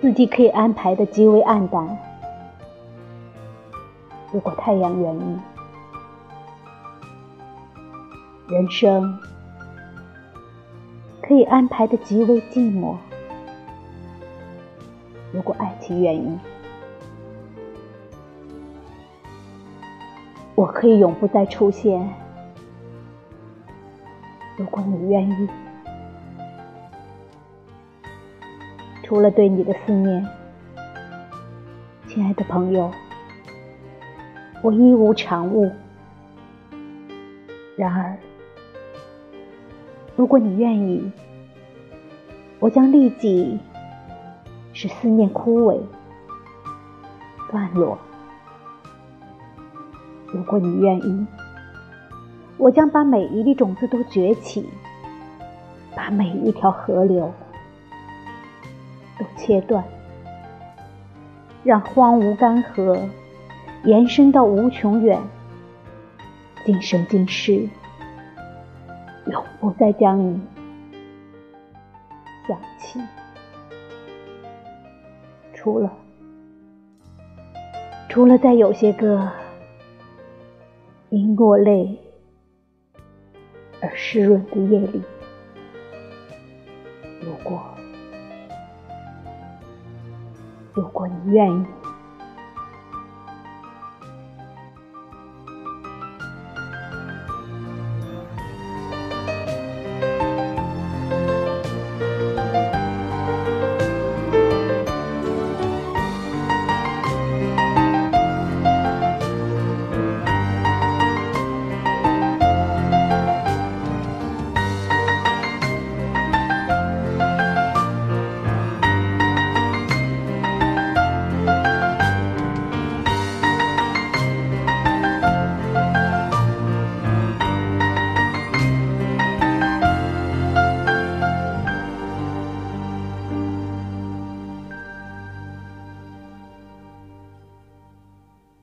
四季可以安排的极为暗淡。如果太阳愿意，人生可以安排的极为寂寞。如果爱情愿意，我可以永不再出现。如果你愿意，除了对你的思念，亲爱的朋友，我一无长物。然而，如果你愿意，我将立即使思念枯萎、断落。如果你愿意，我将把每一粒种子都崛起，把每一条河流都切断，让荒芜干涸延伸到无穷远，今生今世永不再将你想起，除了除了在有些个因落泪。而湿润的夜里，如果，如果你愿意。